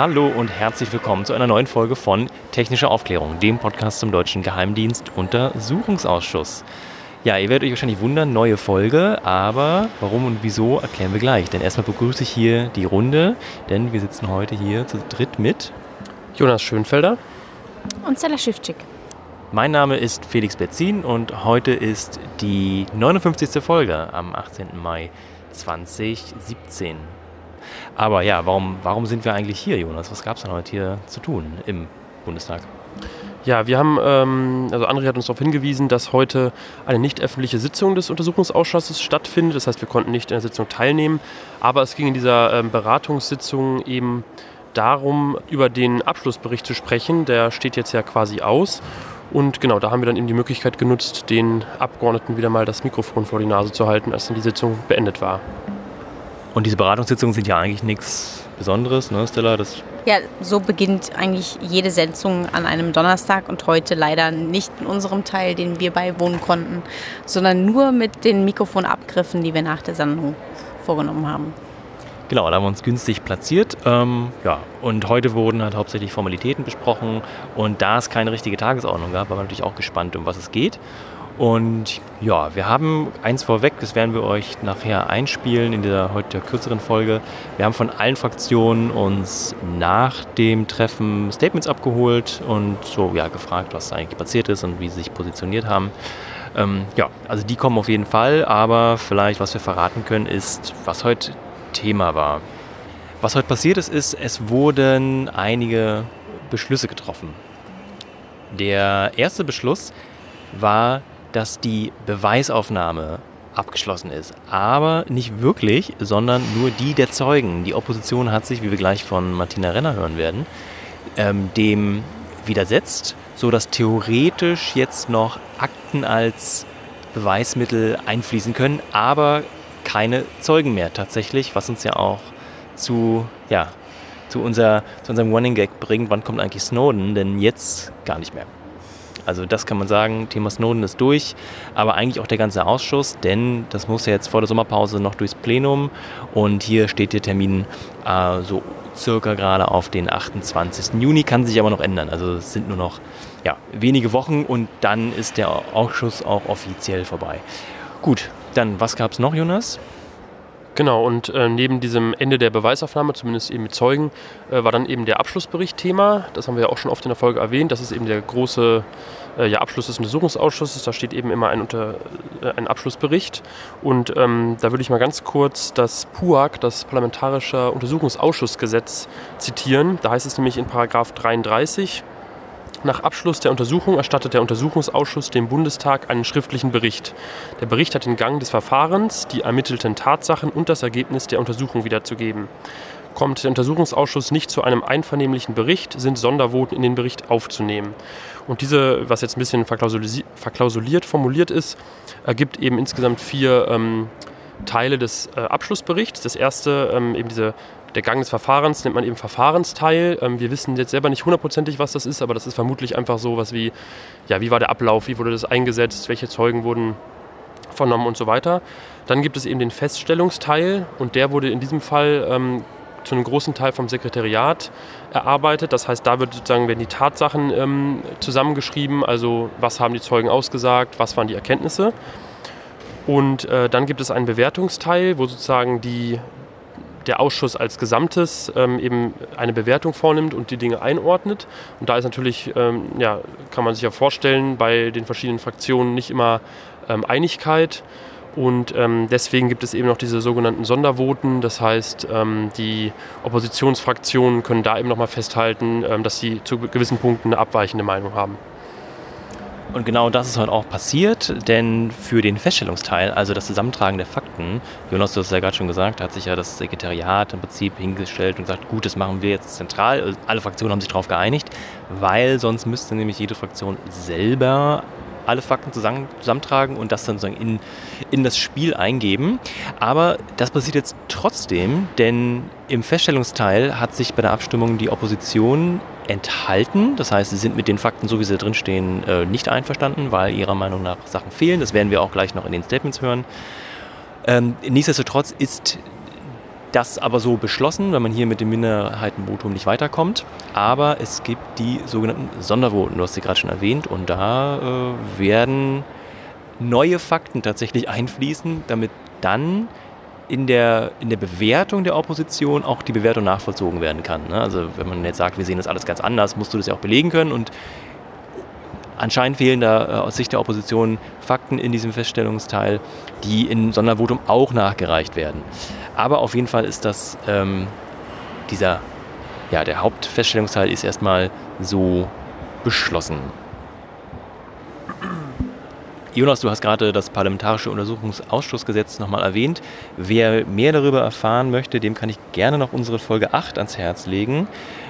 Hallo und herzlich willkommen zu einer neuen Folge von Technische Aufklärung, dem Podcast zum Deutschen Geheimdienst Untersuchungsausschuss. Ja, ihr werdet euch wahrscheinlich wundern, neue Folge, aber warum und wieso erklären wir gleich. Denn erstmal begrüße ich hier die Runde, denn wir sitzen heute hier zu dritt mit Jonas Schönfelder und Stella Schiffczyk. Mein Name ist Felix Betzin und heute ist die 59. Folge am 18. Mai 2017. Aber ja, warum, warum sind wir eigentlich hier, Jonas? Was gab es denn heute hier zu tun im Bundestag? Ja, wir haben, ähm, also André hat uns darauf hingewiesen, dass heute eine nicht öffentliche Sitzung des Untersuchungsausschusses stattfindet. Das heißt, wir konnten nicht in der Sitzung teilnehmen. Aber es ging in dieser ähm, Beratungssitzung eben darum, über den Abschlussbericht zu sprechen. Der steht jetzt ja quasi aus. Und genau, da haben wir dann eben die Möglichkeit genutzt, den Abgeordneten wieder mal das Mikrofon vor die Nase zu halten, als dann die Sitzung beendet war. Und diese Beratungssitzungen sind ja eigentlich nichts Besonderes, ne, Stella? Das ja, so beginnt eigentlich jede Sitzung an einem Donnerstag und heute leider nicht in unserem Teil, den wir beiwohnen konnten, sondern nur mit den Mikrofonabgriffen, die wir nach der Sendung vorgenommen haben. Genau, da haben wir uns günstig platziert. Ähm, ja, und heute wurden halt hauptsächlich Formalitäten besprochen. Und da es keine richtige Tagesordnung gab, waren wir natürlich auch gespannt, um was es geht. Und ja, wir haben eins vorweg, das werden wir euch nachher einspielen in der heute kürzeren Folge. Wir haben von allen Fraktionen uns nach dem Treffen Statements abgeholt und so ja gefragt, was eigentlich passiert ist und wie sie sich positioniert haben. Ähm, ja, also die kommen auf jeden Fall, aber vielleicht, was wir verraten können, ist, was heute Thema war. Was heute passiert ist, ist, es wurden einige Beschlüsse getroffen. Der erste Beschluss war dass die Beweisaufnahme abgeschlossen ist. Aber nicht wirklich, sondern nur die der Zeugen. Die Opposition hat sich, wie wir gleich von Martina Renner hören werden, ähm, dem widersetzt, sodass theoretisch jetzt noch Akten als Beweismittel einfließen können, aber keine Zeugen mehr tatsächlich, was uns ja auch zu, ja, zu, unser, zu unserem Running Gag bringt, wann kommt eigentlich Snowden, denn jetzt gar nicht mehr. Also das kann man sagen, Thema Snowden ist durch, aber eigentlich auch der ganze Ausschuss, denn das muss ja jetzt vor der Sommerpause noch durchs Plenum und hier steht der Termin äh, so circa gerade auf den 28. Juni, kann sich aber noch ändern. Also es sind nur noch ja, wenige Wochen und dann ist der Ausschuss auch offiziell vorbei. Gut, dann was gab es noch, Jonas? Genau, und äh, neben diesem Ende der Beweisaufnahme, zumindest eben mit Zeugen, äh, war dann eben der Abschlussbericht Thema. Das haben wir ja auch schon oft in der Folge erwähnt. Das ist eben der große äh, ja, Abschluss des Untersuchungsausschusses. Da steht eben immer ein, unter, äh, ein Abschlussbericht. Und ähm, da würde ich mal ganz kurz das PUAG, das Parlamentarische Untersuchungsausschussgesetz, zitieren. Da heißt es nämlich in Paragraph 33, nach Abschluss der Untersuchung erstattet der Untersuchungsausschuss dem Bundestag einen schriftlichen Bericht. Der Bericht hat den Gang des Verfahrens, die ermittelten Tatsachen und das Ergebnis der Untersuchung wiederzugeben. Kommt der Untersuchungsausschuss nicht zu einem einvernehmlichen Bericht, sind Sondervoten in den Bericht aufzunehmen. Und diese, was jetzt ein bisschen verklausuliert formuliert ist, ergibt eben insgesamt vier ähm, Teile des äh, Abschlussberichts. Das erste, ähm, eben diese der Gang des Verfahrens nennt man eben Verfahrensteil. Ähm, wir wissen jetzt selber nicht hundertprozentig, was das ist, aber das ist vermutlich einfach so was wie, ja, wie war der Ablauf, wie wurde das eingesetzt, welche Zeugen wurden vernommen und so weiter. Dann gibt es eben den Feststellungsteil und der wurde in diesem Fall ähm, zu einem großen Teil vom Sekretariat erarbeitet. Das heißt, da wird sozusagen werden die Tatsachen ähm, zusammengeschrieben, also was haben die Zeugen ausgesagt, was waren die Erkenntnisse. Und äh, dann gibt es einen Bewertungsteil, wo sozusagen die, der Ausschuss als Gesamtes ähm, eben eine Bewertung vornimmt und die Dinge einordnet. Und da ist natürlich, ähm, ja, kann man sich ja vorstellen, bei den verschiedenen Fraktionen nicht immer ähm, Einigkeit. Und ähm, deswegen gibt es eben noch diese sogenannten Sondervoten. Das heißt, ähm, die Oppositionsfraktionen können da eben nochmal festhalten, ähm, dass sie zu gewissen Punkten eine abweichende Meinung haben. Und genau das ist heute auch passiert, denn für den Feststellungsteil, also das Zusammentragen der Fakten, Jonas, du hast es ja gerade schon gesagt, hat sich ja das Sekretariat im Prinzip hingestellt und gesagt, gut, das machen wir jetzt zentral. Alle Fraktionen haben sich darauf geeinigt, weil sonst müsste nämlich jede Fraktion selber alle Fakten zusammen, zusammentragen und das dann sozusagen in, in das Spiel eingeben. Aber das passiert jetzt trotzdem, denn im Feststellungsteil hat sich bei der Abstimmung die Opposition enthalten. Das heißt, sie sind mit den Fakten, so wie sie drinstehen, äh, nicht einverstanden, weil ihrer Meinung nach Sachen fehlen. Das werden wir auch gleich noch in den Statements hören. Ähm, nichtsdestotrotz ist das aber so beschlossen, weil man hier mit dem Minderheitenvotum nicht weiterkommt. Aber es gibt die sogenannten Sondervoten, du hast sie gerade schon erwähnt, und da äh, werden neue Fakten tatsächlich einfließen, damit dann in der, in der Bewertung der Opposition auch die Bewertung nachvollzogen werden kann. Ne? Also wenn man jetzt sagt, wir sehen das alles ganz anders, musst du das ja auch belegen können. Und anscheinend fehlen da äh, aus Sicht der Opposition Fakten in diesem Feststellungsteil, die in Sondervotum auch nachgereicht werden. Aber auf jeden Fall ist das ähm, dieser, ja, der Hauptfeststellungsteil ist erstmal so beschlossen. Jonas, du hast gerade das Parlamentarische Untersuchungsausschussgesetz nochmal erwähnt. Wer mehr darüber erfahren möchte, dem kann ich gerne noch unsere Folge 8 ans Herz legen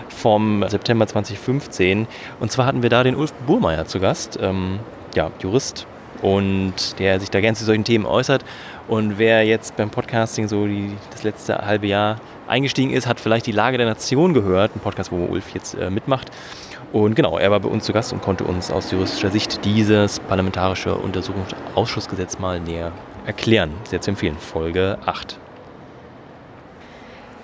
vom September 2015. Und zwar hatten wir da den Ulf Burmeier zu Gast, ähm, ja, Jurist, und der sich da gerne zu solchen Themen äußert. Und wer jetzt beim Podcasting so die, das letzte halbe Jahr eingestiegen ist, hat vielleicht die Lage der Nation gehört, ein Podcast, wo Ulf jetzt äh, mitmacht. Und genau, er war bei uns zu Gast und konnte uns aus juristischer Sicht dieses parlamentarische Untersuchungsausschussgesetz mal näher erklären. Sehr zu empfehlen, Folge 8.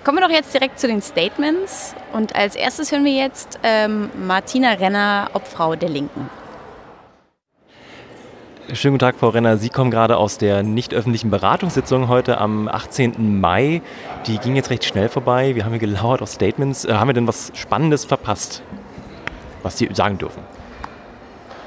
Kommen wir doch jetzt direkt zu den Statements. Und als erstes hören wir jetzt ähm, Martina Renner, Obfrau der Linken. Schönen guten Tag, Frau Renner. Sie kommen gerade aus der nicht öffentlichen Beratungssitzung heute am 18. Mai. Die ging jetzt recht schnell vorbei. Wir haben hier gelauert auf Statements. Äh, haben wir denn was Spannendes verpasst? was Sie sagen dürfen.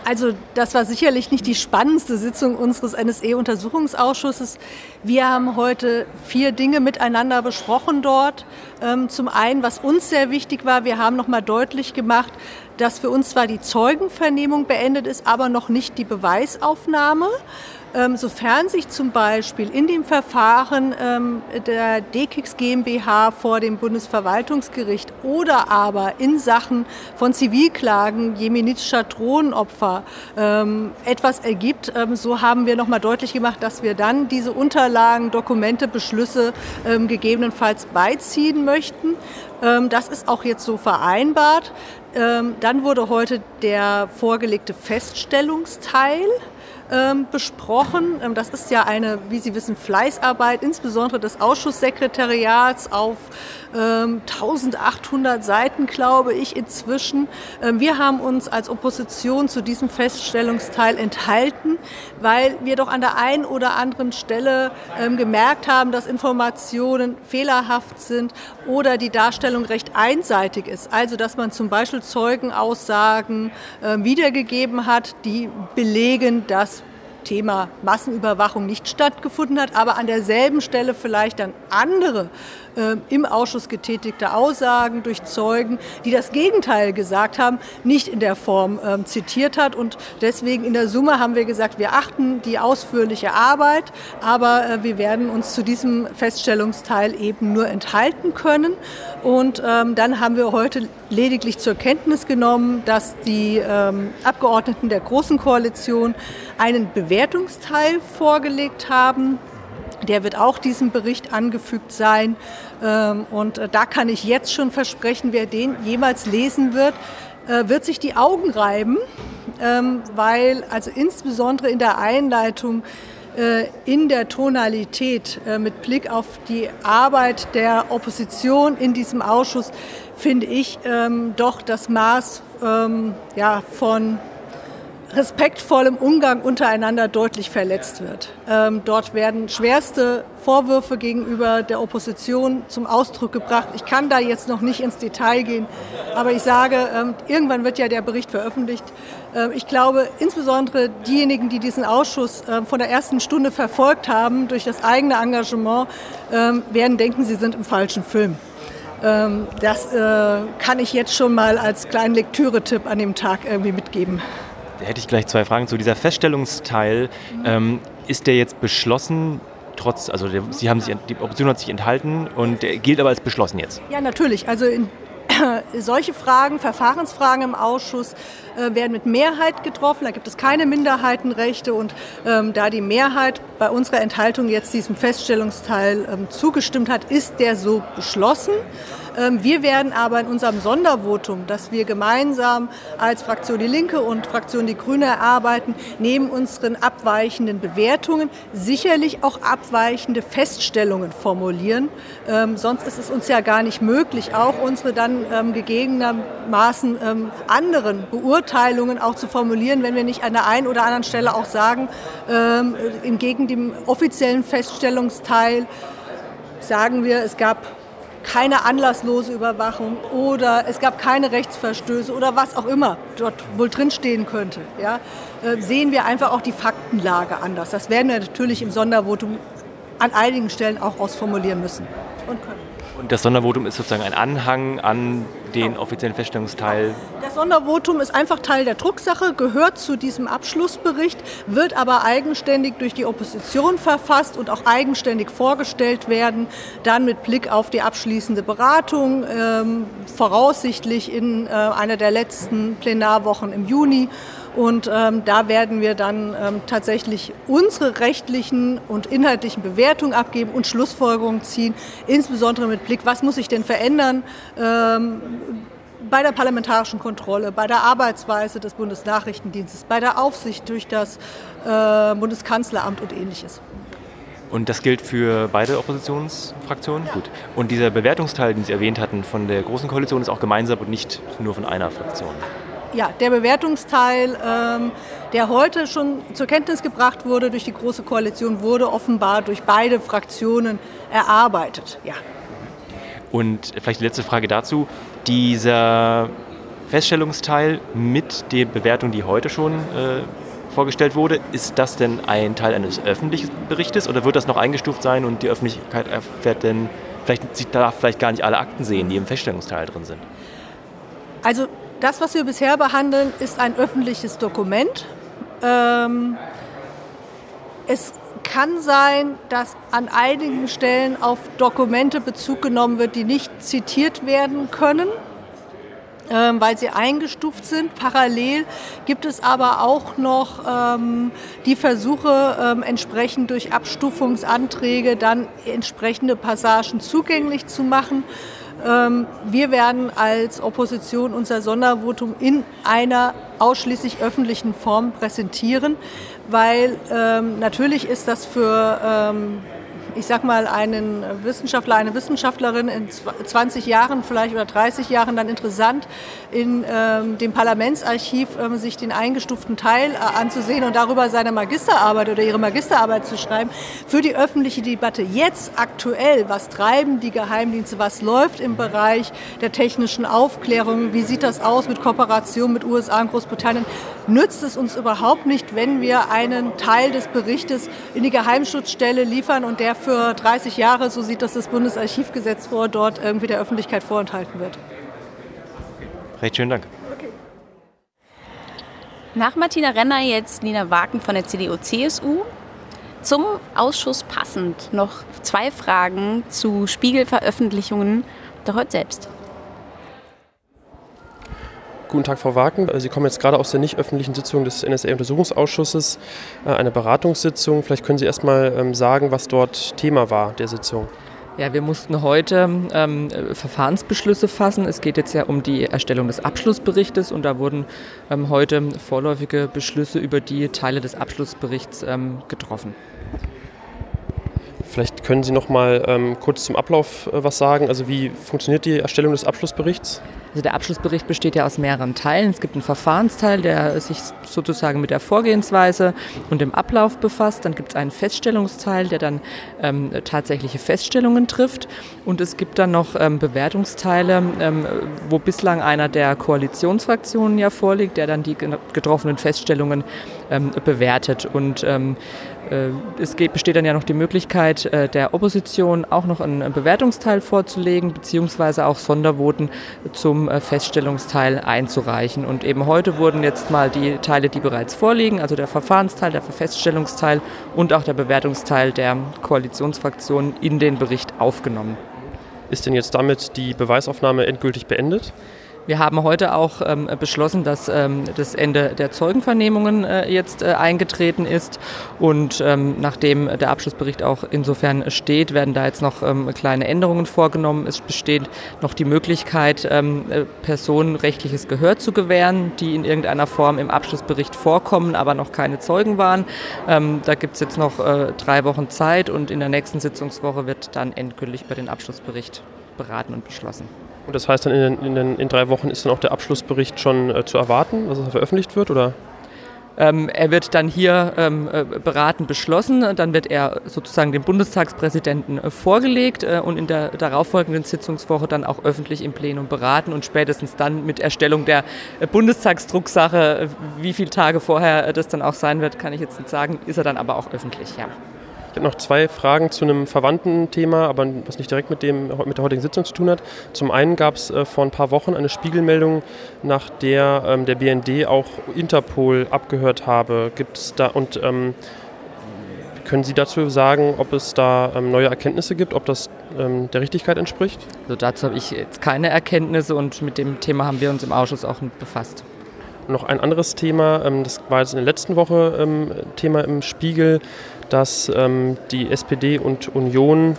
Also das war sicherlich nicht die spannendste Sitzung unseres NSE-Untersuchungsausschusses. Wir haben heute vier Dinge miteinander besprochen dort. Ähm, zum einen, was uns sehr wichtig war, wir haben nochmal deutlich gemacht, dass für uns zwar die Zeugenvernehmung beendet ist, aber noch nicht die Beweisaufnahme. Ähm, sofern sich zum Beispiel in dem Verfahren ähm, der DKIX GmbH vor dem Bundesverwaltungsgericht oder aber in Sachen von Zivilklagen jemenitischer Drohnenopfer ähm, etwas ergibt, so haben wir nochmal deutlich gemacht, dass wir dann diese Unterlagen, Dokumente, Beschlüsse gegebenenfalls beiziehen möchten. Das ist auch jetzt so vereinbart. dann wurde heute der vorgelegte Feststellungsteil ähm, besprochen. Ähm, das ist ja eine, wie Sie wissen, Fleißarbeit, insbesondere des Ausschusssekretariats auf ähm, 1800 Seiten, glaube ich, inzwischen. Ähm, wir haben uns als Opposition zu diesem Feststellungsteil enthalten, weil wir doch an der einen oder anderen Stelle ähm, gemerkt haben, dass Informationen fehlerhaft sind oder die Darstellung recht einseitig ist. Also, dass man zum Beispiel Zeugenaussagen wiedergegeben hat, die belegen, dass Thema Massenüberwachung nicht stattgefunden hat, aber an derselben Stelle vielleicht dann andere äh, im Ausschuss getätigte Aussagen durch Zeugen, die das Gegenteil gesagt haben, nicht in der Form äh, zitiert hat. Und deswegen in der Summe haben wir gesagt, wir achten die ausführliche Arbeit, aber äh, wir werden uns zu diesem Feststellungsteil eben nur enthalten können. Und ähm, dann haben wir heute lediglich zur Kenntnis genommen, dass die ähm, Abgeordneten der Großen Koalition einen Bewertungsteil vorgelegt haben der wird auch diesem Bericht angefügt sein. Ähm, und äh, da kann ich jetzt schon versprechen, wer den jemals lesen wird, äh, wird sich die Augen reiben, ähm, weil also insbesondere in der Einleitung äh, in der Tonalität mit Blick auf die Arbeit der Opposition in diesem Ausschuss finde ich ähm, doch das Maß von respektvollem Umgang untereinander deutlich verletzt wird. Ähm, dort werden schwerste Vorwürfe gegenüber der Opposition zum Ausdruck gebracht. Ich kann da jetzt noch nicht ins Detail gehen, aber ich sage, ähm, irgendwann wird ja der Bericht veröffentlicht. Ähm, ich glaube, insbesondere diejenigen, die diesen Ausschuss ähm, von der ersten Stunde verfolgt haben, durch das eigene Engagement, ähm, werden denken, sie sind im falschen Film. Ähm, das äh, kann ich jetzt schon mal als kleinen Lektüretipp an dem Tag irgendwie mitgeben. Hätte ich gleich zwei Fragen zu. Dieser Feststellungsteil, ähm, ist der jetzt beschlossen? Trotz, also der, Sie haben sich, die Opposition hat sich enthalten und gilt aber als beschlossen jetzt. Ja, natürlich. Also in, solche Fragen, Verfahrensfragen im Ausschuss äh, werden mit Mehrheit getroffen. Da gibt es keine Minderheitenrechte und ähm, da die Mehrheit bei unserer Enthaltung jetzt diesem Feststellungsteil ähm, zugestimmt hat, ist der so beschlossen. Ähm, wir werden aber in unserem Sondervotum, das wir gemeinsam als Fraktion Die Linke und Fraktion Die Grüne erarbeiten, neben unseren abweichenden Bewertungen sicherlich auch abweichende Feststellungen formulieren. Ähm, sonst ist es uns ja gar nicht möglich, auch unsere dann ähm, gegebenermaßen ähm, anderen Beurteilungen auch zu formulieren, wenn wir nicht an der einen oder anderen Stelle auch sagen, entgegen dem offiziellen Feststellungsteil sagen wir, es gab keine anlasslose Überwachung oder es gab keine Rechtsverstöße oder was auch immer dort wohl drinstehen könnte, ja, äh, sehen wir einfach auch die Faktenlage anders. Das werden wir natürlich im Sondervotum an einigen Stellen auch ausformulieren müssen und können. Und das Sondervotum ist sozusagen ein Anhang an den offiziellen Feststellungsteil. Das Sondervotum ist einfach Teil der Drucksache, gehört zu diesem Abschlussbericht, wird aber eigenständig durch die Opposition verfasst und auch eigenständig vorgestellt werden, dann mit Blick auf die abschließende Beratung, ähm, voraussichtlich in äh, einer der letzten Plenarwochen im Juni. Und ähm, da werden wir dann ähm, tatsächlich unsere rechtlichen und inhaltlichen Bewertungen abgeben und Schlussfolgerungen ziehen, insbesondere mit Blick, was muss sich denn verändern ähm, bei der parlamentarischen Kontrolle, bei der Arbeitsweise des Bundesnachrichtendienstes, bei der Aufsicht durch das äh, Bundeskanzleramt und ähnliches. Und das gilt für beide Oppositionsfraktionen? Ja. Gut. Und dieser Bewertungsteil, den Sie erwähnt hatten, von der Großen Koalition ist auch gemeinsam und nicht nur von einer Fraktion? Ja, der Bewertungsteil, ähm, der heute schon zur Kenntnis gebracht wurde durch die Große Koalition, wurde offenbar durch beide Fraktionen erarbeitet. Ja. Und vielleicht die letzte Frage dazu. Dieser Feststellungsteil mit der Bewertung, die heute schon äh, vorgestellt wurde, ist das denn ein Teil eines öffentlichen Berichtes oder wird das noch eingestuft sein und die Öffentlichkeit erfährt denn, vielleicht, sie darf vielleicht gar nicht alle Akten sehen, die im Feststellungsteil drin sind? Also das, was wir bisher behandeln, ist ein öffentliches Dokument. Ähm, es kann sein, dass an einigen Stellen auf Dokumente Bezug genommen wird, die nicht zitiert werden können, ähm, weil sie eingestuft sind. Parallel gibt es aber auch noch ähm, die Versuche, ähm, entsprechend durch Abstufungsanträge dann entsprechende Passagen zugänglich zu machen. Ähm, wir werden als Opposition unser Sondervotum in einer ausschließlich öffentlichen Form präsentieren, weil ähm, natürlich ist das für ähm, ich sag mal, einen Wissenschaftler, eine Wissenschaftlerin in 20 Jahren vielleicht oder 30 Jahren dann interessant, in ähm, dem Parlamentsarchiv ähm, sich den eingestuften Teil äh, anzusehen und darüber seine Magisterarbeit oder ihre Magisterarbeit zu schreiben. Für die öffentliche Debatte jetzt aktuell, was treiben die Geheimdienste, was läuft im Bereich der technischen Aufklärung, wie sieht das aus mit Kooperation mit USA und Großbritannien, nützt es uns überhaupt nicht, wenn wir einen Teil des Berichtes in die Geheimschutzstelle liefern und der für 30 Jahre, so sieht das das Bundesarchivgesetz vor, dort irgendwie der Öffentlichkeit vorenthalten wird. Recht schönen Dank. Nach Martina Renner jetzt Nina Wagen von der CDU-CSU. Zum Ausschuss passend noch zwei Fragen zu Spiegelveröffentlichungen der heute selbst. Guten Tag, Frau Wagen. Sie kommen jetzt gerade aus der nicht öffentlichen Sitzung des NSA-Untersuchungsausschusses, äh, eine Beratungssitzung. Vielleicht können Sie erst mal ähm, sagen, was dort Thema war der Sitzung. Ja, wir mussten heute ähm, Verfahrensbeschlüsse fassen. Es geht jetzt ja um die Erstellung des Abschlussberichtes und da wurden ähm, heute vorläufige Beschlüsse über die Teile des Abschlussberichts ähm, getroffen. Vielleicht können Sie noch mal ähm, kurz zum Ablauf äh, was sagen. Also wie funktioniert die Erstellung des Abschlussberichts? Also der Abschlussbericht besteht ja aus mehreren Teilen. Es gibt einen Verfahrensteil, der sich sozusagen mit der Vorgehensweise und dem Ablauf befasst. Dann gibt es einen Feststellungsteil, der dann ähm, tatsächliche Feststellungen trifft. Und es gibt dann noch ähm, Bewertungsteile, ähm, wo bislang einer der Koalitionsfraktionen ja vorliegt, der dann die getroffenen Feststellungen ähm, bewertet. Und ähm, äh, es besteht dann ja noch die Möglichkeit äh, der Opposition auch noch einen Bewertungsteil vorzulegen, beziehungsweise auch Sondervoten zum äh, Feststellungsteil einzureichen. Und eben heute wurden jetzt mal die Teile, die bereits vorliegen, also der Verfahrensteil, der Feststellungsteil und auch der Bewertungsteil der Koalitionsfraktionen in den Bericht aufgenommen. Ist denn jetzt damit die Beweisaufnahme endgültig beendet? Wir haben heute auch ähm, beschlossen, dass ähm, das Ende der Zeugenvernehmungen äh, jetzt äh, eingetreten ist. Und ähm, nachdem der Abschlussbericht auch insofern steht, werden da jetzt noch ähm, kleine Änderungen vorgenommen. Es besteht noch die Möglichkeit, ähm, äh, Personen rechtliches Gehör zu gewähren, die in irgendeiner Form im Abschlussbericht vorkommen, aber noch keine Zeugen waren. Ähm, da gibt es jetzt noch äh, drei Wochen Zeit und in der nächsten Sitzungswoche wird dann endgültig über den Abschlussbericht beraten und beschlossen. Und das heißt dann in, in, den, in drei Wochen ist dann auch der Abschlussbericht schon äh, zu erwarten, dass er veröffentlicht wird, oder? Ähm, er wird dann hier ähm, äh, beraten beschlossen, dann wird er sozusagen dem Bundestagspräsidenten äh, vorgelegt äh, und in der darauffolgenden Sitzungswoche dann auch öffentlich im Plenum beraten und spätestens dann mit Erstellung der äh, Bundestagsdrucksache, wie viele Tage vorher das dann auch sein wird, kann ich jetzt nicht sagen, ist er dann aber auch öffentlich, ja. Ich habe noch zwei Fragen zu einem verwandten Thema, aber was nicht direkt mit, dem, mit der heutigen Sitzung zu tun hat. Zum einen gab es äh, vor ein paar Wochen eine Spiegelmeldung, nach der ähm, der BND auch Interpol abgehört habe. Gibt es da und ähm, können Sie dazu sagen, ob es da ähm, neue Erkenntnisse gibt, ob das ähm, der Richtigkeit entspricht? Also dazu habe ich jetzt keine Erkenntnisse und mit dem Thema haben wir uns im Ausschuss auch befasst. Noch ein anderes Thema, ähm, das war jetzt in der letzten Woche ähm, Thema im Spiegel dass ähm, die SPD und Union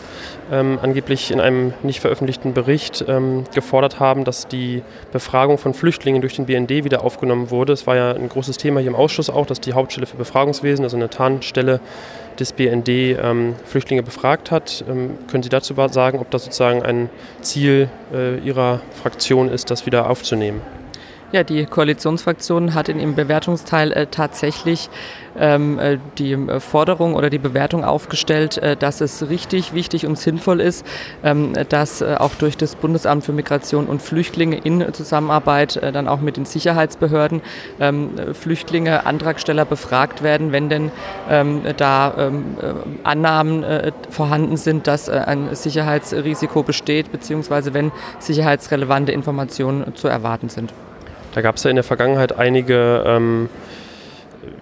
ähm, angeblich in einem nicht veröffentlichten Bericht ähm, gefordert haben, dass die Befragung von Flüchtlingen durch den BND wieder aufgenommen wurde. Es war ja ein großes Thema hier im Ausschuss auch, dass die Hauptstelle für Befragungswesen, also eine Tarnstelle des BND, ähm, Flüchtlinge befragt hat. Ähm, können Sie dazu sagen, ob das sozusagen ein Ziel äh, Ihrer Fraktion ist, das wieder aufzunehmen? Ja, die Koalitionsfraktion hat in ihrem Bewertungsteil äh, tatsächlich ähm, äh, die äh, Forderung oder die Bewertung aufgestellt, äh, dass es richtig, wichtig und sinnvoll ist, ähm, dass äh, auch durch das Bundesamt für Migration und Flüchtlinge in Zusammenarbeit äh, dann auch mit den Sicherheitsbehörden ähm, Flüchtlinge, Antragsteller befragt werden, wenn denn ähm, da ähm, Annahmen vorhanden sind, dass ein Sicherheitsrisiko besteht, beziehungsweise wenn sicherheitsrelevante Informationen zu erwarten sind. Da gab es ja in der Vergangenheit einige ähm,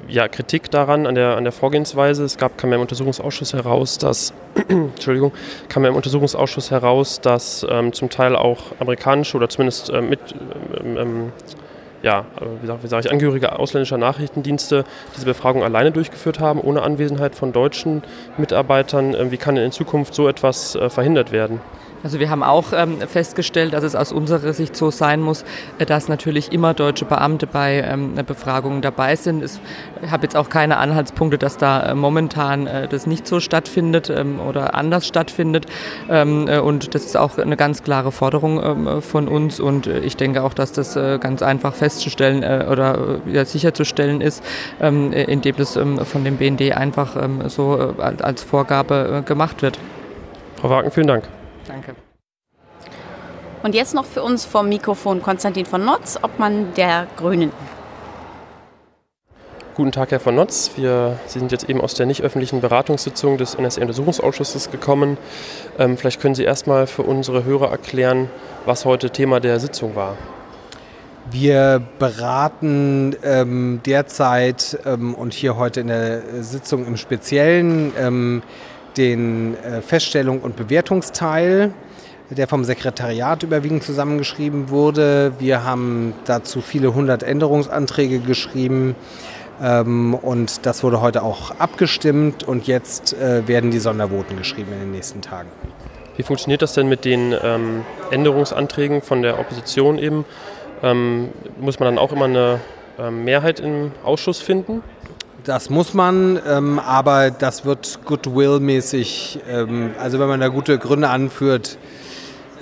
ja, Kritik daran, an der, an der Vorgehensweise. Es gab, kam ja im Untersuchungsausschuss heraus, dass, Entschuldigung, kam ja im Untersuchungsausschuss heraus, dass ähm, zum Teil auch amerikanische oder zumindest äh, mit, ähm, ähm ja, wie sage sag ich, Angehörige ausländischer Nachrichtendienste diese Befragung alleine durchgeführt haben, ohne Anwesenheit von deutschen Mitarbeitern. Ähm, wie kann denn in Zukunft so etwas äh, verhindert werden? Also wir haben auch ähm, festgestellt, dass es aus unserer Sicht so sein muss, äh, dass natürlich immer deutsche Beamte bei ähm, Befragungen dabei sind. Ich habe jetzt auch keine Anhaltspunkte, dass da äh, momentan äh, das nicht so stattfindet ähm, oder anders stattfindet. Ähm, äh, und das ist auch eine ganz klare Forderung ähm, von uns. Und äh, ich denke auch, dass das äh, ganz einfach festzustellen oder ja, sicherzustellen ist, ähm, indem das von dem BND einfach so als Vorgabe gemacht wird. Frau Wagen, vielen Dank. Danke. Und jetzt noch für uns vom Mikrofon Konstantin von Notz, Obmann der Grünen. Guten Tag, Herr von Notz. Wir, Sie sind jetzt eben aus der nicht öffentlichen Beratungssitzung des NSA-Untersuchungsausschusses gekommen. Ähm, vielleicht können Sie erstmal für unsere Hörer erklären, was heute Thema der Sitzung war. Wir beraten ähm, derzeit ähm, und hier heute in der Sitzung im Speziellen ähm, den äh, Feststellung- und Bewertungsteil, der vom Sekretariat überwiegend zusammengeschrieben wurde. Wir haben dazu viele hundert Änderungsanträge geschrieben. Ähm, und das wurde heute auch abgestimmt und jetzt äh, werden die Sondervoten geschrieben in den nächsten Tagen. Wie funktioniert das denn mit den ähm, Änderungsanträgen von der Opposition eben? Ähm, muss man dann auch immer eine Mehrheit im Ausschuss finden? Das muss man, ähm, aber das wird Goodwill-mäßig, ähm, also wenn man da gute Gründe anführt,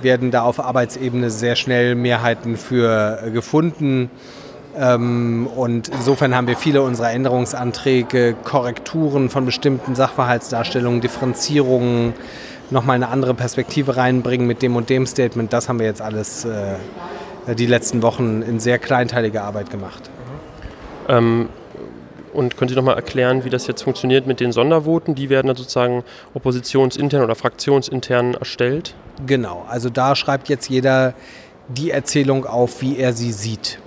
werden da auf Arbeitsebene sehr schnell Mehrheiten für äh, gefunden. Ähm, und insofern haben wir viele unserer Änderungsanträge, Korrekturen von bestimmten Sachverhaltsdarstellungen, Differenzierungen, nochmal eine andere Perspektive reinbringen mit dem und dem Statement. Das haben wir jetzt alles äh, die letzten Wochen in sehr kleinteiliger Arbeit gemacht. Und können Sie noch mal erklären, wie das jetzt funktioniert mit den Sondervoten? Die werden dann sozusagen oppositionsintern oder fraktionsintern erstellt? Genau, also da schreibt jetzt jeder die Erzählung auf, wie er sie sieht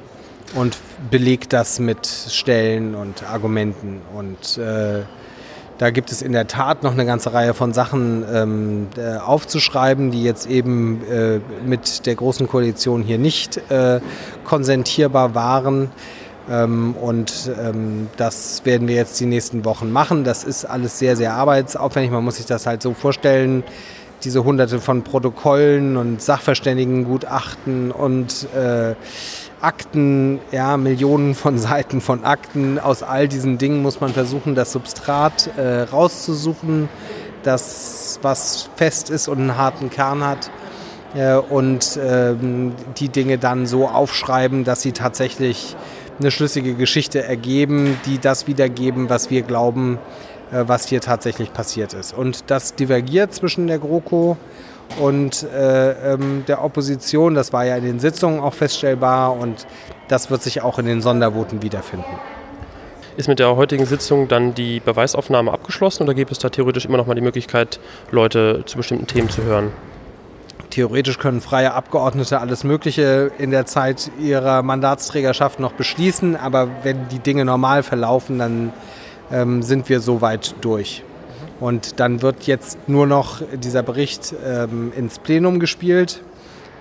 und belegt das mit Stellen und Argumenten. Und äh, Da gibt es in der Tat noch eine ganze Reihe von Sachen ähm, äh, aufzuschreiben, die jetzt eben äh, mit der Großen Koalition hier nicht äh, konsentierbar waren. Ähm, und ähm, das werden wir jetzt die nächsten Wochen machen. Das ist alles sehr, sehr arbeitsaufwendig. Man muss sich das halt so vorstellen. Diese hunderte von Protokollen und Sachverständigengutachten und äh, Akten, ja, Millionen von Seiten von Akten. Aus all diesen Dingen muss man versuchen, das Substrat äh, rauszusuchen, das, was fest ist und einen harten Kern hat. Äh, und ähm, die Dinge dann so aufschreiben, dass sie tatsächlich eine schlüssige Geschichte ergeben, die das wiedergeben, was wir glauben, äh, was hier tatsächlich passiert ist. Und das divergiert zwischen der GroKo und äh, ähm, der Opposition. Das war ja in den Sitzungen auch feststellbar und das wird sich auch in den Sondervoten wiederfinden. Ist mit der heutigen Sitzung dann die Beweisaufnahme abgeschlossen oder gibt es da theoretisch immer noch mal die Möglichkeit, Leute zu bestimmten Themen zu hören? Theoretisch können freie Abgeordnete alles Mögliche in der Zeit ihrer Mandatsträgerschaft noch beschließen, aber wenn die Dinge normal verlaufen, dann ähm, sind wir soweit durch. Und dann wird jetzt nur noch dieser Bericht ähm, ins Plenum gespielt.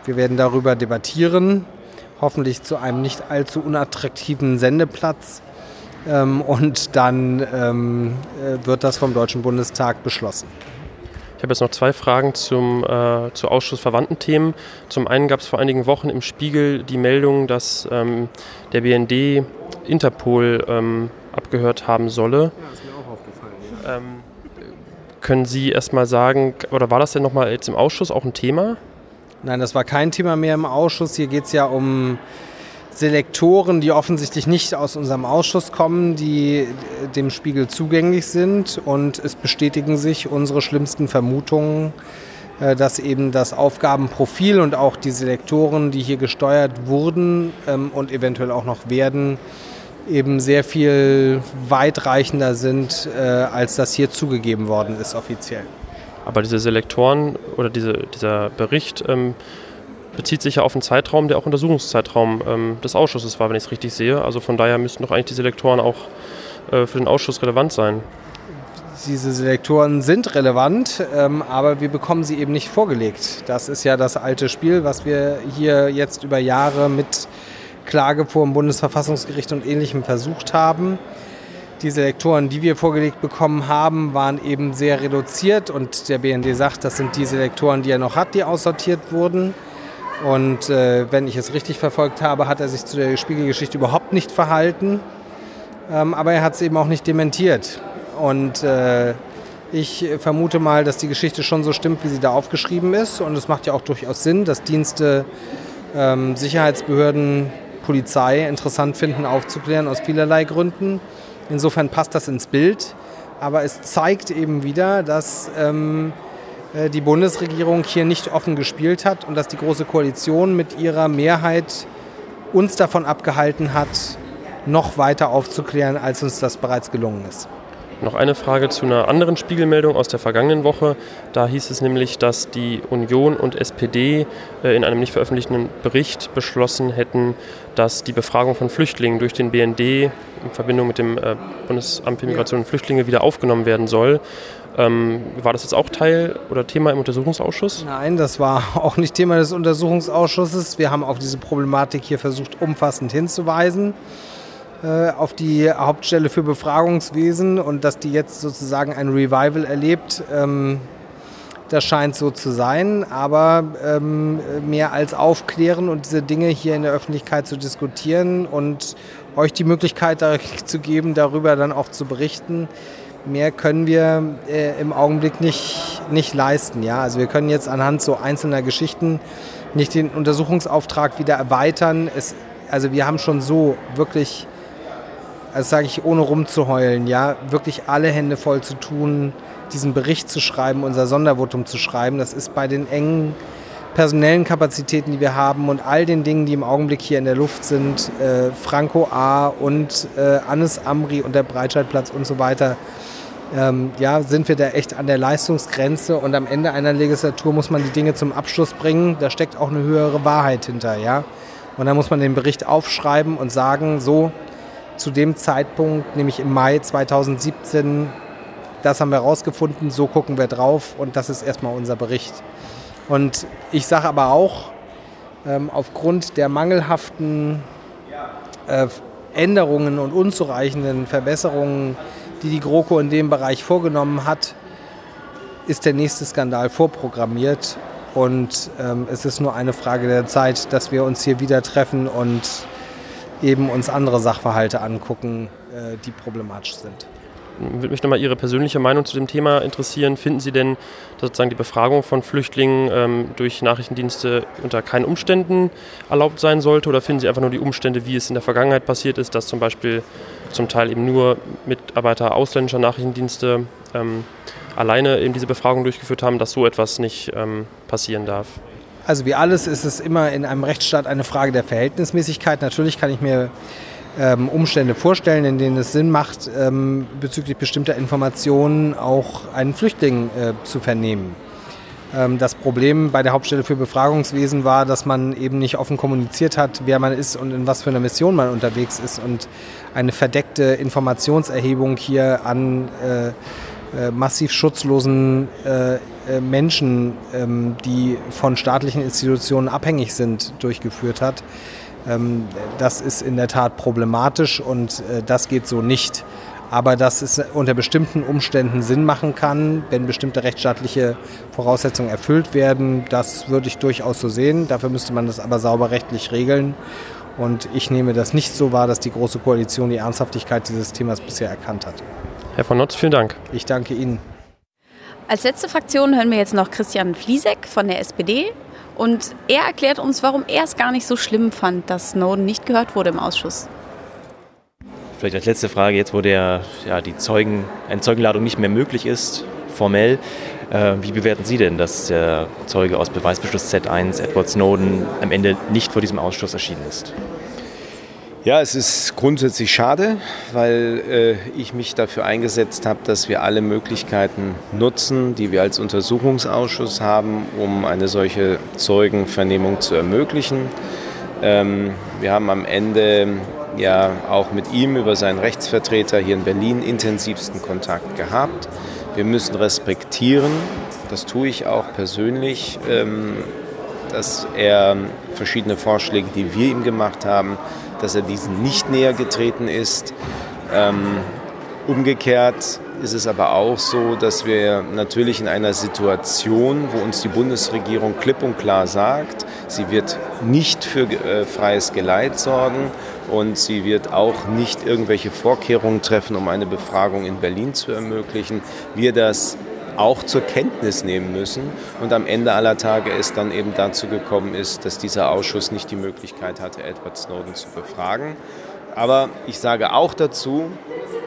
Wir werden darüber debattieren, hoffentlich zu einem nicht allzu unattraktiven Sendeplatz. Ähm, und dann ähm, äh, wird das vom Deutschen Bundestag beschlossen. Ich habe jetzt noch zwei Fragen zum, äh, zu ausschussverwandten Themen. Zum einen gab es vor einigen Wochen im Spiegel die Meldung, dass ähm, der BND Interpol ähm, abgehört haben solle. Ja, ist mir auch aufgefallen. Ja. Ähm, können Sie erst mal sagen, oder war das denn nochmal jetzt im Ausschuss auch ein Thema? Nein, das war kein Thema mehr im Ausschuss. Hier geht es ja um Selektoren, die offensichtlich nicht aus unserem Ausschuss kommen, die dem Spiegel zugänglich sind. Und es bestätigen sich unsere schlimmsten Vermutungen, äh, dass eben das Aufgabenprofil und auch die Selektoren, die hier gesteuert wurden ähm, und eventuell auch noch werden, eben sehr viel weitreichender sind, äh, als das hier zugegeben worden ist offiziell. Aber diese Selektoren oder diese, dieser Bericht ähm, bezieht sich ja auf einen Zeitraum, der auch Untersuchungszeitraum ähm, des Ausschusses war, wenn ich es richtig sehe. Also von daher müssten doch eigentlich die Selektoren auch äh, für den Ausschuss relevant sein. Diese Selektoren sind relevant, ähm, aber wir bekommen sie eben nicht vorgelegt. Das ist ja das alte Spiel, was wir hier jetzt über Jahre mit Klage vor dem Bundesverfassungsgericht und Ähnlichem versucht haben. Die Selektoren, die wir vorgelegt bekommen haben, waren eben sehr reduziert und der BND sagt, das sind die Selektoren, die er noch hat, die aussortiert wurden. Und äh, wenn ich es richtig verfolgt habe, hat er sich zu der Spiegelgeschichte überhaupt nicht verhalten. Ähm, aber er hat es eben auch nicht dementiert. Und äh, ich vermute mal, dass die Geschichte schon so stimmt, wie sie da aufgeschrieben ist. Und es macht ja auch durchaus Sinn, dass Dienste, ähm, Sicherheitsbehörden, Polizei interessant finden, aufzuklären aus vielerlei Gründen. Insofern passt das ins Bild. Aber es zeigt eben wieder, dass ähm, äh, die Bundesregierung hier nicht offen gespielt hat und dass die Große Koalition mit ihrer Mehrheit uns davon abgehalten hat, noch weiter aufzuklären, als uns das bereits gelungen ist. Noch eine Frage zu einer anderen Spiegelmeldung aus der vergangenen Woche. Da hieß es nämlich, dass die Union und SPD äh, in einem nicht veröffentlichten Bericht beschlossen hätten, dass die Befragung von Flüchtlingen durch den BND in Verbindung mit dem äh, Bundesamt für Migration und Flüchtlinge wieder aufgenommen werden soll. Ähm, war das jetzt auch Teil oder Thema im Untersuchungsausschuss? Nein, das war auch nicht Thema des Untersuchungsausschusses. Wir haben auf diese Problematik hier versucht, umfassend hinzuweisen äh, auf die Hauptstelle für Befragungswesen und dass die jetzt sozusagen ein Revival erlebt. Ähm, das scheint so zu sein, aber ähm, mehr als aufklären und diese Dinge hier in der Öffentlichkeit zu diskutieren und euch die Möglichkeit zu geben, darüber dann auch zu berichten, mehr können wir äh, im Augenblick nicht, nicht leisten. Ja? Also wir können jetzt anhand so einzelner Geschichten nicht den Untersuchungsauftrag wieder erweitern. Es, also wir haben schon so wirklich, das sage ich ohne rumzuheulen, ja, wirklich alle Hände voll zu tun, diesen Bericht zu schreiben, unser Sondervotum zu schreiben. Das ist bei den engen personellen Kapazitäten, die wir haben und all den Dingen, die im Augenblick hier in der Luft sind, äh, Franco A. und äh, Annes Amri und der Breitscheidplatz und so weiter, ähm, ja, sind wir da echt an der Leistungsgrenze und am Ende einer Legislatur muss man die Dinge zum Abschluss bringen. Da steckt auch eine höhere Wahrheit hinter, ja. Und dann muss man den Bericht aufschreiben und sagen, so zu dem Zeitpunkt, nämlich im Mai 2017, das haben wir herausgefunden, so gucken wir drauf und das ist erstmal unser Bericht. Und ich sage aber auch, ähm, aufgrund der mangelhaften äh, Änderungen und unzureichenden Verbesserungen, die die GroKo in dem Bereich vorgenommen hat, ist der nächste Skandal vorprogrammiert. Und ähm, es ist nur eine Frage der Zeit, dass wir uns hier wieder treffen und eben uns andere Sachverhalte angucken, äh, die problematisch sind würde mich nochmal Ihre persönliche Meinung zu dem Thema interessieren. Finden Sie denn, dass sozusagen die Befragung von Flüchtlingen ähm, durch Nachrichtendienste unter keinen Umständen erlaubt sein sollte? Oder finden Sie einfach nur die Umstände, wie es in der Vergangenheit passiert ist, dass zum Beispiel zum Teil eben nur Mitarbeiter ausländischer Nachrichtendienste ähm, alleine eben diese Befragung durchgeführt haben, dass so etwas nicht ähm, passieren darf? Also wie alles ist es immer in einem Rechtsstaat eine Frage der Verhältnismäßigkeit. Natürlich kann ich mir ähm, Umstände vorstellen, in denen es Sinn macht, ähm, bezüglich bestimmter Informationen auch einen Flüchtling äh, zu vernehmen. Ähm, das Problem bei der Hauptstelle für Befragungswesen war, dass man eben nicht offen kommuniziert hat, wer man ist und in was für einer Mission man unterwegs ist und eine verdeckte Informationserhebung hier an äh, äh, massiv schutzlosen äh, äh, Menschen, ähm, die von staatlichen Institutionen abhängig sind, durchgeführt hat. Ähm, das ist in der Tat problematisch und äh, das geht so nicht. Aber dass es unter bestimmten Umständen Sinn machen kann, wenn bestimmte rechtsstaatliche Voraussetzungen erfüllt werden, das würde ich durchaus so sehen. Dafür müsste man das aber sauber rechtlich regeln. Und ich nehme das nicht so wahr, dass die Große Koalition die Ernsthaftigkeit dieses Themas bisher erkannt hat. Herr von Notz, vielen Dank. Ich danke Ihnen. Als letzte Fraktion hören wir jetzt noch Christian Fliesek von der SPD. Und er erklärt uns, warum er es gar nicht so schlimm fand, dass Snowden nicht gehört wurde im Ausschuss. Vielleicht als letzte Frage, jetzt wo der, ja, die Zeugen, eine Zeugenladung nicht mehr möglich ist, formell, äh, wie bewerten Sie denn, dass der Zeuge aus Beweisbeschluss Z1, Edward Snowden, am Ende nicht vor diesem Ausschuss erschienen ist? Ja, es ist grundsätzlich schade, weil äh, ich mich dafür eingesetzt habe, dass wir alle Möglichkeiten nutzen, die wir als Untersuchungsausschuss haben, um eine solche Zeugenvernehmung zu ermöglichen. Ähm, wir haben am Ende ja auch mit ihm über seinen Rechtsvertreter hier in Berlin intensivsten Kontakt gehabt. Wir müssen respektieren, das tue ich auch persönlich, ähm, dass er verschiedene Vorschläge, die wir ihm gemacht haben, dass er diesen nicht näher getreten ist. Ähm, umgekehrt ist es aber auch so, dass wir natürlich in einer Situation, wo uns die Bundesregierung klipp und klar sagt, sie wird nicht für äh, freies Geleit sorgen und sie wird auch nicht irgendwelche Vorkehrungen treffen, um eine Befragung in Berlin zu ermöglichen, wir das auch zur Kenntnis nehmen müssen und am Ende aller Tage es dann eben dazu gekommen ist, dass dieser Ausschuss nicht die Möglichkeit hatte, Edward Snowden zu befragen. Aber ich sage auch dazu,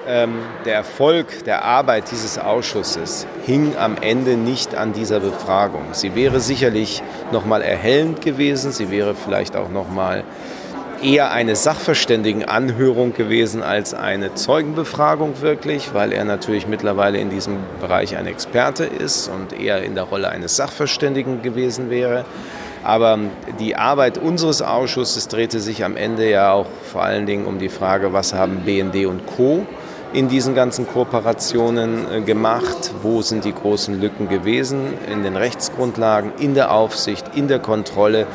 ähm, der Erfolg der Arbeit dieses Ausschusses hing am Ende nicht an dieser Befragung. Sie wäre sicherlich noch mal erhellend gewesen, sie wäre vielleicht auch noch mal eher eine Sachverständigenanhörung gewesen als eine Zeugenbefragung wirklich, weil er natürlich mittlerweile in diesem Bereich ein Experte ist und eher in der Rolle eines Sachverständigen gewesen wäre. Aber die Arbeit unseres Ausschusses drehte sich am Ende ja auch vor allen Dingen um die Frage, was haben BND und Co in diesen ganzen Kooperationen äh, gemacht? Wo sind die großen Lücken gewesen in den Rechtsgrundlagen, in der Aufsicht, in der Kontrolle?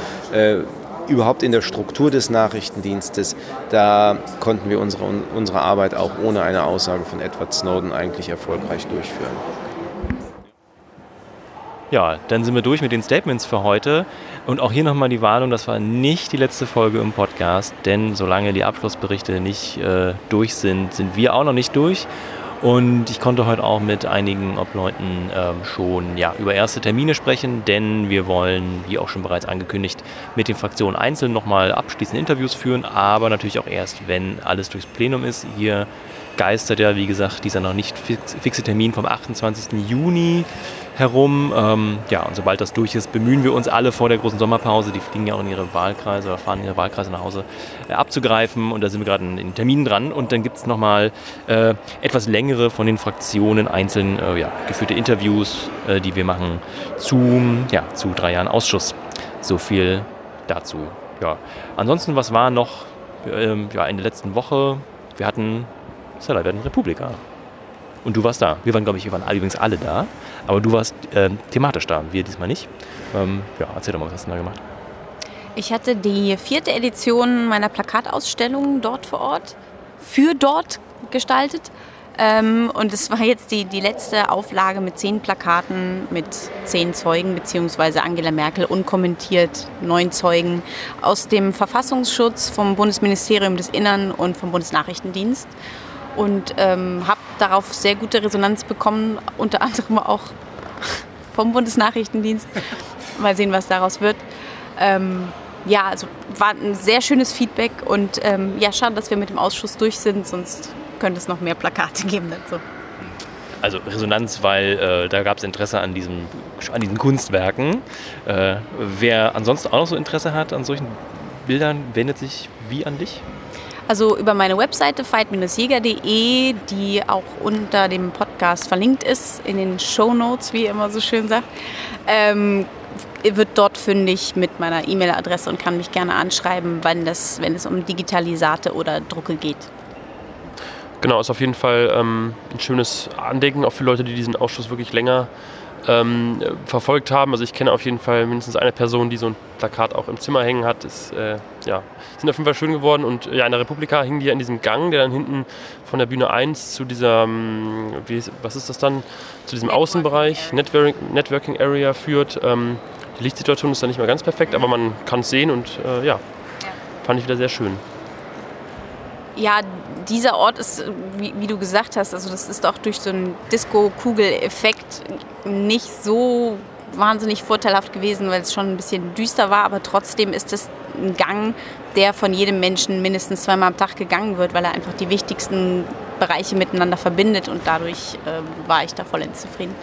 Überhaupt in der Struktur des Nachrichtendienstes, da konnten wir unsere, unsere Arbeit auch ohne eine Aussage von Edward Snowden eigentlich erfolgreich durchführen. Ja, dann sind wir durch mit den Statements für heute. Und auch hier nochmal die Warnung, das war nicht die letzte Folge im Podcast, denn solange die Abschlussberichte nicht äh, durch sind, sind wir auch noch nicht durch. Und ich konnte heute auch mit einigen Obleuten ähm, schon ja, über erste Termine sprechen, denn wir wollen, wie auch schon bereits angekündigt, mit den Fraktionen einzeln nochmal abschließende Interviews führen, aber natürlich auch erst, wenn alles durchs Plenum ist. Hier geistert ja, wie gesagt, dieser noch nicht fixe Termin vom 28. Juni herum. Ähm, ja, und sobald das durch ist, bemühen wir uns alle vor der großen Sommerpause, die fliegen ja auch in ihre Wahlkreise oder fahren in ihre Wahlkreise nach Hause, äh, abzugreifen. Und da sind wir gerade in, in Terminen dran. Und dann gibt es nochmal äh, etwas längere von den Fraktionen einzeln äh, ja, geführte Interviews, äh, die wir machen zu, ja, zu drei Jahren Ausschuss. So viel dazu. Ja. Ansonsten, was war noch ähm, ja, in der letzten Woche? Wir hatten Seller werden Republika. und du warst da. Wir waren, glaube ich, wir waren übrigens alle da, aber du warst äh, thematisch da, wir diesmal nicht. Ähm, ja, erzähl doch mal, was hast du da gemacht? Ich hatte die vierte Edition meiner Plakatausstellung dort vor Ort, für dort gestaltet. Ähm, und es war jetzt die, die letzte Auflage mit zehn Plakaten, mit zehn Zeugen, beziehungsweise Angela Merkel unkommentiert, neun Zeugen aus dem Verfassungsschutz, vom Bundesministerium des Innern und vom Bundesnachrichtendienst. Und ähm, habe darauf sehr gute Resonanz bekommen, unter anderem auch vom Bundesnachrichtendienst. Mal sehen, was daraus wird. Ähm, ja, also war ein sehr schönes Feedback und ähm, ja, schade, dass wir mit dem Ausschuss durch sind, sonst könnte es noch mehr Plakate geben dazu. Also Resonanz, weil äh, da gab es Interesse an, diesem, an diesen Kunstwerken. Äh, wer ansonsten auch noch so Interesse hat an solchen Bildern, wendet sich wie an dich? Also über meine Webseite fight-jäger.de, die auch unter dem Podcast verlinkt ist, in den Show Notes, wie ihr immer so schön sagt, ähm, wird dort fündig mit meiner E-Mail-Adresse und kann mich gerne anschreiben, wenn, das, wenn es um Digitalisate oder Drucke geht. Genau, ist auf jeden Fall ähm, ein schönes Andenken, auch für Leute, die diesen Ausschuss wirklich länger ähm, verfolgt haben. Also ich kenne auf jeden Fall mindestens eine Person, die so ein Plakat auch im Zimmer hängen hat. Ist, äh, ja, sind auf jeden Fall schön geworden. Und ja, in der Republika hingen die ja in diesem Gang, der dann hinten von der Bühne 1 zu dieser, wie, was ist das dann, zu diesem Außenbereich, Networking, Networking Area führt. Ähm, die Lichtsituation ist da nicht mehr ganz perfekt, aber man kann es sehen und äh, ja, fand ich wieder sehr schön. Ja, dieser Ort ist, wie, wie, du gesagt hast, also das ist auch durch so einen Disco-Kugel-Effekt nicht so wahnsinnig vorteilhaft gewesen, weil es schon ein bisschen düster war, aber trotzdem ist es ein Gang, der von jedem Menschen mindestens zweimal am Tag gegangen wird, weil er einfach die wichtigsten Bereiche miteinander verbindet und dadurch äh, war ich da vollends zufrieden.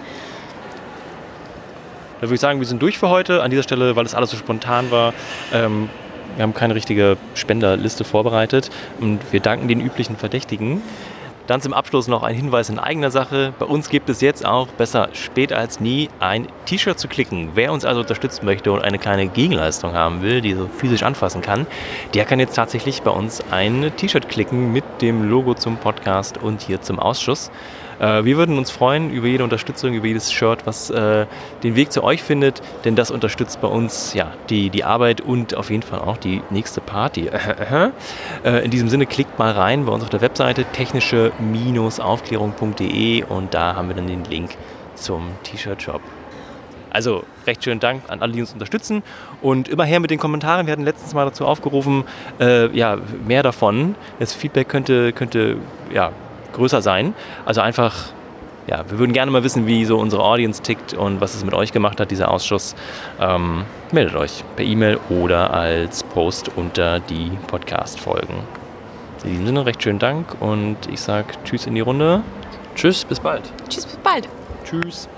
Da würde ich sagen, wir sind durch für heute. An dieser Stelle, weil es alles so spontan war, ähm, wir haben keine richtige Spenderliste vorbereitet und wir danken den üblichen Verdächtigen. Dann zum Abschluss noch ein Hinweis in eigener Sache. Bei uns gibt es jetzt auch, besser spät als nie, ein T-Shirt zu klicken. Wer uns also unterstützen möchte und eine kleine Gegenleistung haben will, die so physisch anfassen kann, der kann jetzt tatsächlich bei uns ein T-Shirt klicken mit dem Logo zum Podcast und hier zum Ausschuss. Äh, wir würden uns freuen über jede Unterstützung, über jedes Shirt, was äh, den Weg zu euch findet, denn das unterstützt bei uns ja, die, die Arbeit und auf jeden Fall auch die nächste Party. äh, in diesem Sinne klickt mal rein bei uns auf der Webseite technische-aufklärung.de und da haben wir dann den Link zum T-Shirt-Shop. Also recht schönen Dank an alle, die uns unterstützen und immer her mit den Kommentaren. Wir hatten letztens mal dazu aufgerufen, äh, ja, mehr davon. Das Feedback könnte, könnte ja, größer sein. Also einfach, ja, wir würden gerne mal wissen, wie so unsere Audience tickt und was es mit euch gemacht hat, dieser Ausschuss. Ähm, meldet euch per E-Mail oder als Post unter die Podcast-Folgen. In diesem Sinne recht schönen Dank und ich sage Tschüss in die Runde. Tschüss, bis bald. Tschüss, bis bald. Tschüss.